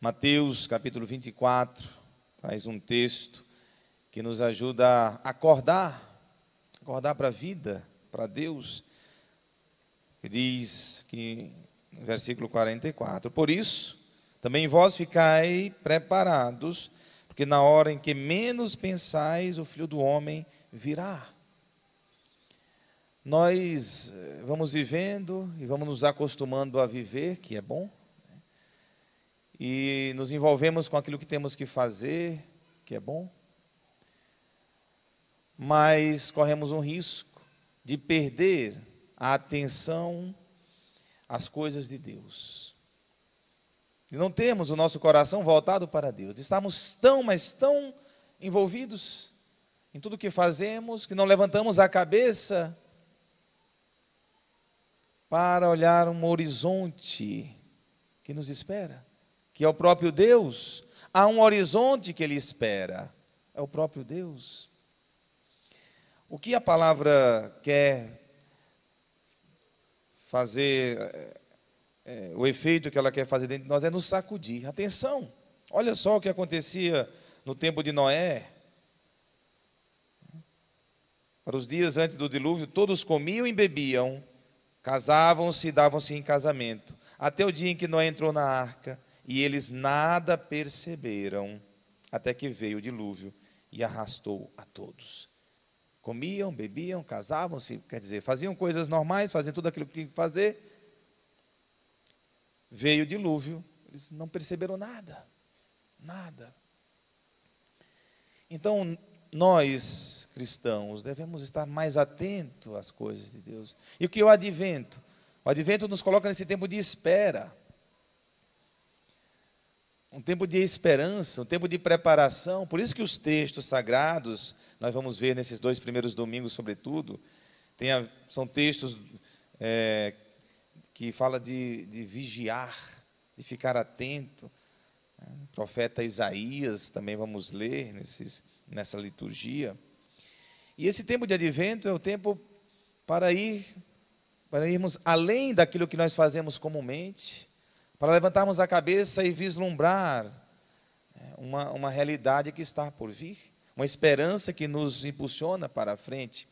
Mateus capítulo 24 traz um texto que nos ajuda a acordar, acordar para a vida, para Deus, que diz que, versículo 44, por isso, também vós ficai preparados, porque na hora em que menos pensais, o Filho do Homem virá. Nós eh, vamos vivendo e vamos nos acostumando a viver, que é bom? E nos envolvemos com aquilo que temos que fazer, que é bom, mas corremos um risco de perder a atenção às coisas de Deus. E não temos o nosso coração voltado para Deus. Estamos tão, mas tão envolvidos em tudo que fazemos que não levantamos a cabeça para olhar um horizonte que nos espera, que é o próprio Deus. Há um horizonte que Ele espera, é o próprio Deus. O que a palavra quer fazer, é, é, o efeito que ela quer fazer dentro de nós é nos sacudir. Atenção, olha só o que acontecia no tempo de Noé. Para os dias antes do dilúvio, todos comiam e bebiam, casavam-se e davam-se em casamento, até o dia em que Noé entrou na arca, e eles nada perceberam, até que veio o dilúvio e arrastou a todos. Comiam, bebiam, casavam-se, quer dizer, faziam coisas normais, faziam tudo aquilo que tinham que fazer. Veio o dilúvio, eles não perceberam nada. Nada. Então, nós, cristãos, devemos estar mais atentos às coisas de Deus. E o que é o advento? O advento nos coloca nesse tempo de espera. Um tempo de esperança, um tempo de preparação. Por isso que os textos sagrados nós vamos ver nesses dois primeiros domingos, sobretudo, a, são textos é, que fala de, de, vigiar, de ficar atento. Né? O profeta Isaías também vamos ler nesses, nessa liturgia. E esse tempo de advento é o tempo para ir, para irmos além daquilo que nós fazemos comumente, para levantarmos a cabeça e vislumbrar né, uma, uma realidade que está por vir uma esperança que nos impulsiona para a frente.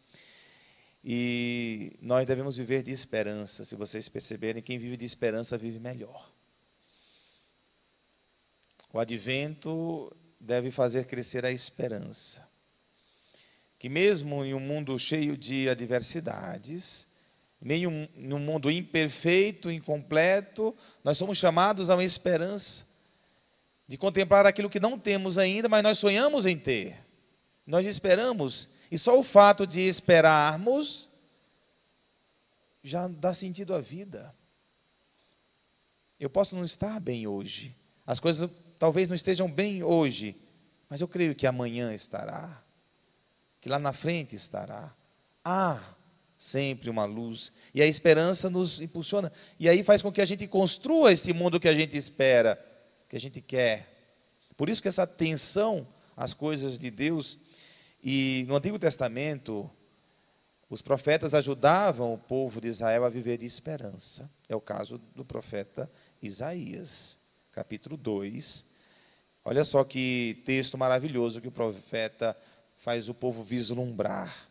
E nós devemos viver de esperança. Se vocês perceberem, quem vive de esperança vive melhor. O advento deve fazer crescer a esperança. Que mesmo em um mundo cheio de adversidades, em um mundo imperfeito, incompleto, nós somos chamados a uma esperança de contemplar aquilo que não temos ainda, mas nós sonhamos em ter. Nós esperamos, e só o fato de esperarmos já dá sentido à vida. Eu posso não estar bem hoje, as coisas talvez não estejam bem hoje, mas eu creio que amanhã estará, que lá na frente estará. Há sempre uma luz, e a esperança nos impulsiona, e aí faz com que a gente construa esse mundo que a gente espera, que a gente quer. Por isso que essa atenção às coisas de Deus e no Antigo Testamento, os profetas ajudavam o povo de Israel a viver de esperança. É o caso do profeta Isaías, capítulo 2. Olha só que texto maravilhoso que o profeta faz o povo vislumbrar.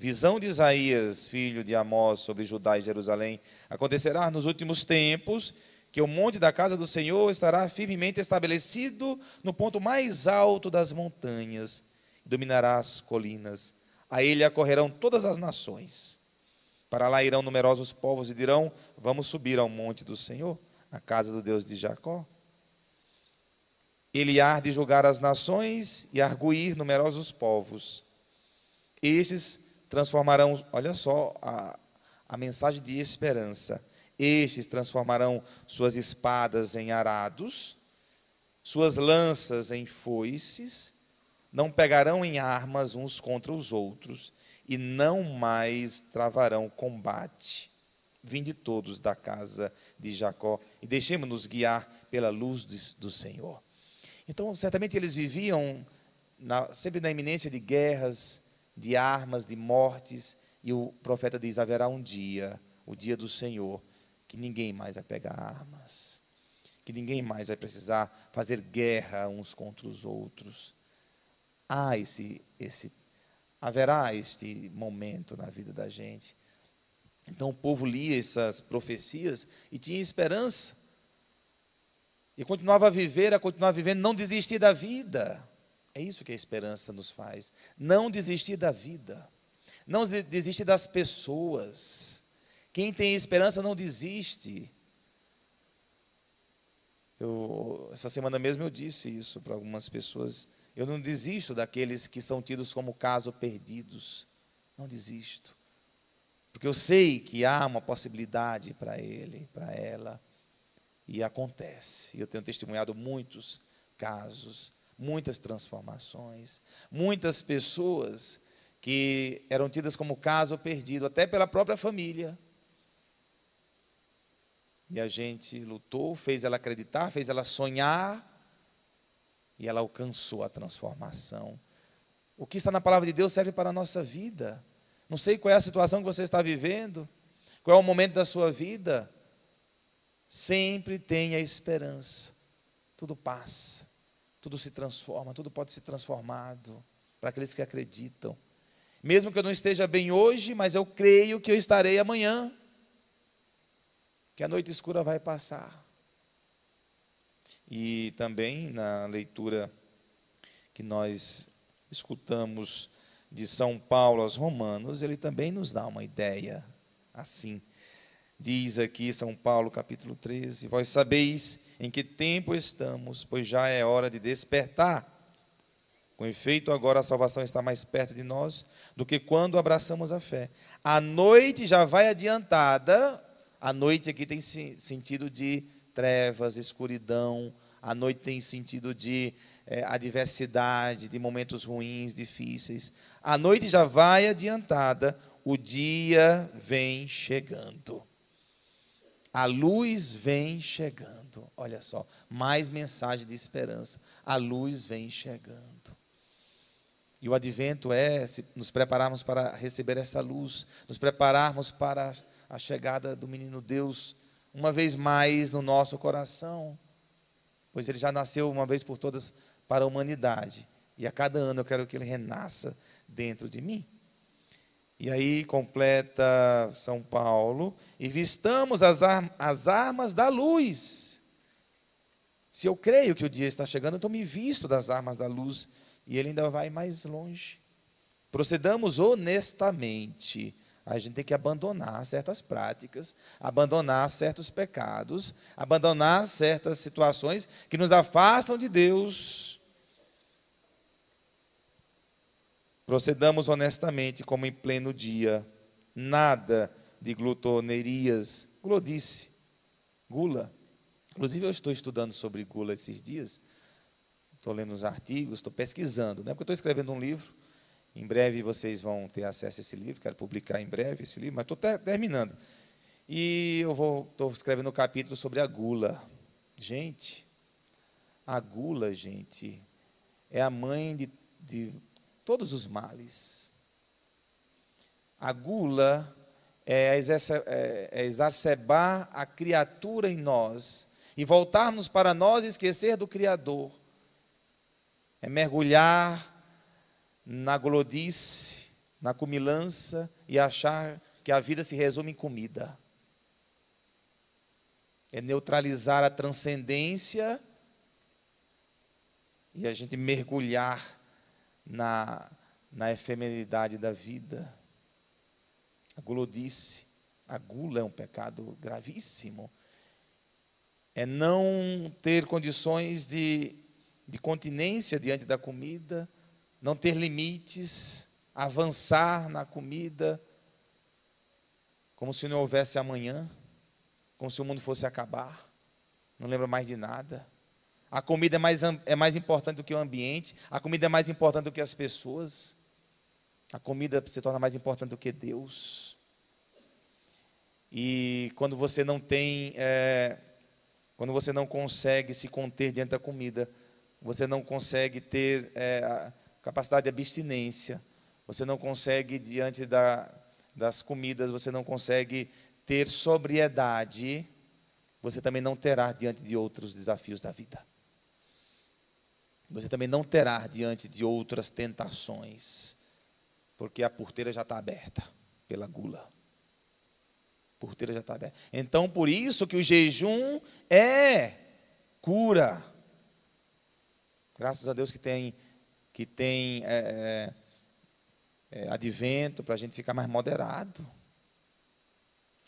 Visão de Isaías, filho de Amós, sobre Judá e Jerusalém. Acontecerá nos últimos tempos que o monte da casa do Senhor estará firmemente estabelecido no ponto mais alto das montanhas dominará as colinas. A ele acorrerão todas as nações. Para lá irão numerosos povos e dirão: Vamos subir ao monte do Senhor, a casa do Deus de Jacó. Ele há de julgar as nações e arguir numerosos povos. Estes transformarão, olha só a, a mensagem de esperança. Estes transformarão suas espadas em arados, suas lanças em foices não pegarão em armas uns contra os outros, e não mais travarão combate. Vinde todos da casa de Jacó e deixemos-nos guiar pela luz do Senhor. Então, certamente eles viviam na, sempre na iminência de guerras, de armas, de mortes, e o profeta diz: haverá um dia, o dia do Senhor, que ninguém mais vai pegar armas, que ninguém mais vai precisar fazer guerra uns contra os outros. Há esse, esse, haverá este momento na vida da gente. Então o povo lia essas profecias e tinha esperança. E continuava a viver, a continuar vivendo, não desistir da vida. É isso que a esperança nos faz. Não desistir da vida. Não desistir das pessoas. Quem tem esperança não desiste. Eu, essa semana mesmo eu disse isso para algumas pessoas. Eu não desisto daqueles que são tidos como caso perdidos. Não desisto. Porque eu sei que há uma possibilidade para ele, para ela. E acontece. Eu tenho testemunhado muitos casos, muitas transformações, muitas pessoas que eram tidas como caso perdido, até pela própria família. E a gente lutou, fez ela acreditar, fez ela sonhar, e ela alcançou a transformação. O que está na palavra de Deus serve para a nossa vida. Não sei qual é a situação que você está vivendo, qual é o momento da sua vida. Sempre tenha esperança. Tudo passa, tudo se transforma, tudo pode ser transformado para aqueles que acreditam. Mesmo que eu não esteja bem hoje, mas eu creio que eu estarei amanhã. Que a noite escura vai passar. E também na leitura que nós escutamos de São Paulo aos Romanos, ele também nos dá uma ideia assim. Diz aqui São Paulo, capítulo 13: Vós sabeis em que tempo estamos, pois já é hora de despertar. Com efeito, agora a salvação está mais perto de nós do que quando abraçamos a fé. A noite já vai adiantada, a noite aqui tem sentido de trevas, escuridão, a noite tem sentido de é, adversidade, de momentos ruins, difíceis. A noite já vai adiantada, o dia vem chegando. A luz vem chegando. Olha só, mais mensagem de esperança. A luz vem chegando. E o advento é nos prepararmos para receber essa luz, nos prepararmos para a chegada do menino Deus uma vez mais no nosso coração, pois ele já nasceu uma vez por todas para a humanidade, e a cada ano eu quero que ele renasça dentro de mim. E aí completa São Paulo, e vistamos as, as armas da luz. Se eu creio que o dia está chegando, então me visto das armas da luz e ele ainda vai mais longe. Procedamos honestamente. A gente tem que abandonar certas práticas, abandonar certos pecados, abandonar certas situações que nos afastam de Deus. Procedamos honestamente, como em pleno dia, nada de glutonerias, glodice, gula. Inclusive, eu estou estudando sobre gula esses dias estou lendo os artigos, estou pesquisando, né? porque estou escrevendo um livro. Em breve vocês vão ter acesso a esse livro, quero publicar em breve esse livro, mas estou terminando. E eu vou, estou escrevendo um capítulo sobre a gula. Gente, a gula, gente, é a mãe de, de todos os males. A gula é, é, é exacerbar a criatura em nós e voltarmos para nós e esquecer do Criador é mergulhar na glodice, na cumilança e achar que a vida se resume em comida. É neutralizar a transcendência e a gente mergulhar na, na efemeridade da vida. A glodice, a gula é um pecado gravíssimo. É não ter condições de de continência diante da comida, não ter limites, avançar na comida, como se não houvesse amanhã, como se o mundo fosse acabar, não lembra mais de nada. A comida é mais, é mais importante do que o ambiente, a comida é mais importante do que as pessoas, a comida se torna mais importante do que Deus. E quando você não tem, é, quando você não consegue se conter diante da comida, você não consegue ter é, capacidade de abstinência, você não consegue, diante da, das comidas, você não consegue ter sobriedade, você também não terá diante de outros desafios da vida. Você também não terá diante de outras tentações, porque a porteira já está aberta pela gula. A porteira já está aberta. Então, por isso que o jejum é cura. Graças a Deus que tem, que tem é, é, é advento para a gente ficar mais moderado.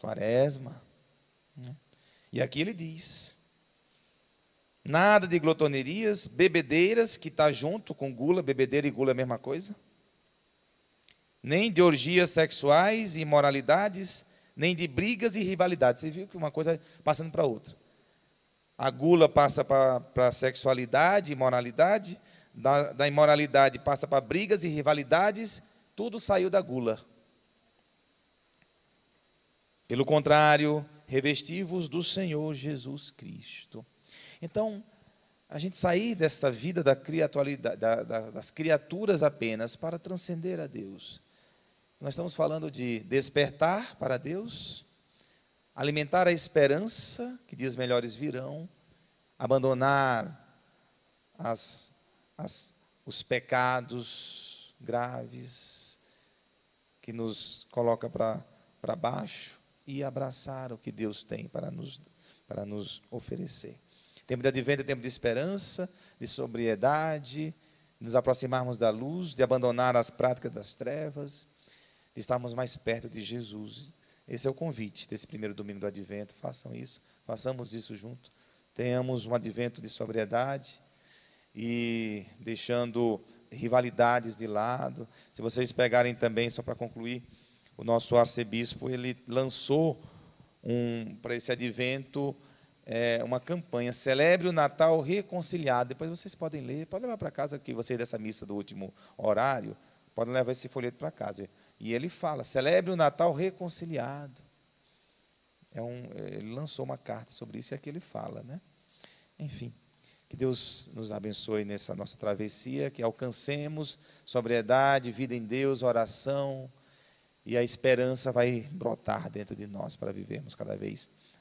Quaresma. Né? E aqui ele diz: nada de glotonerias, bebedeiras, que está junto com gula, bebedeira e gula é a mesma coisa. Nem de orgias sexuais e imoralidades, nem de brigas e rivalidades. Você viu que uma coisa passando para outra. A gula passa para a sexualidade, imoralidade, da, da imoralidade passa para brigas e rivalidades, tudo saiu da gula. Pelo contrário, revestivos do Senhor Jesus Cristo. Então, a gente sair dessa vida da da, da, das criaturas apenas para transcender a Deus. Nós estamos falando de despertar para Deus, alimentar a esperança que dias melhores virão, abandonar as, as, os pecados graves que nos coloca para baixo e abraçar o que Deus tem para nos, para nos oferecer. Tempo de advento é tempo de esperança, de sobriedade, de nos aproximarmos da luz, de abandonar as práticas das trevas, de estarmos mais perto de Jesus. Esse é o convite desse primeiro domingo do advento. Façam isso, façamos isso junto. Tenhamos um advento de sobriedade e deixando rivalidades de lado. Se vocês pegarem também, só para concluir, o nosso arcebispo ele lançou um, para esse advento é, uma campanha, celebre o Natal reconciliado. Depois vocês podem ler, podem levar para casa que vocês dessa missa do último horário, podem levar esse folheto para casa. E ele fala, celebre o Natal reconciliado. É um, ele lançou uma carta sobre isso e aqui ele fala, né? Enfim, que Deus nos abençoe nessa nossa travessia, que alcancemos sobriedade, vida em Deus, oração, e a esperança vai brotar dentro de nós para vivermos cada vez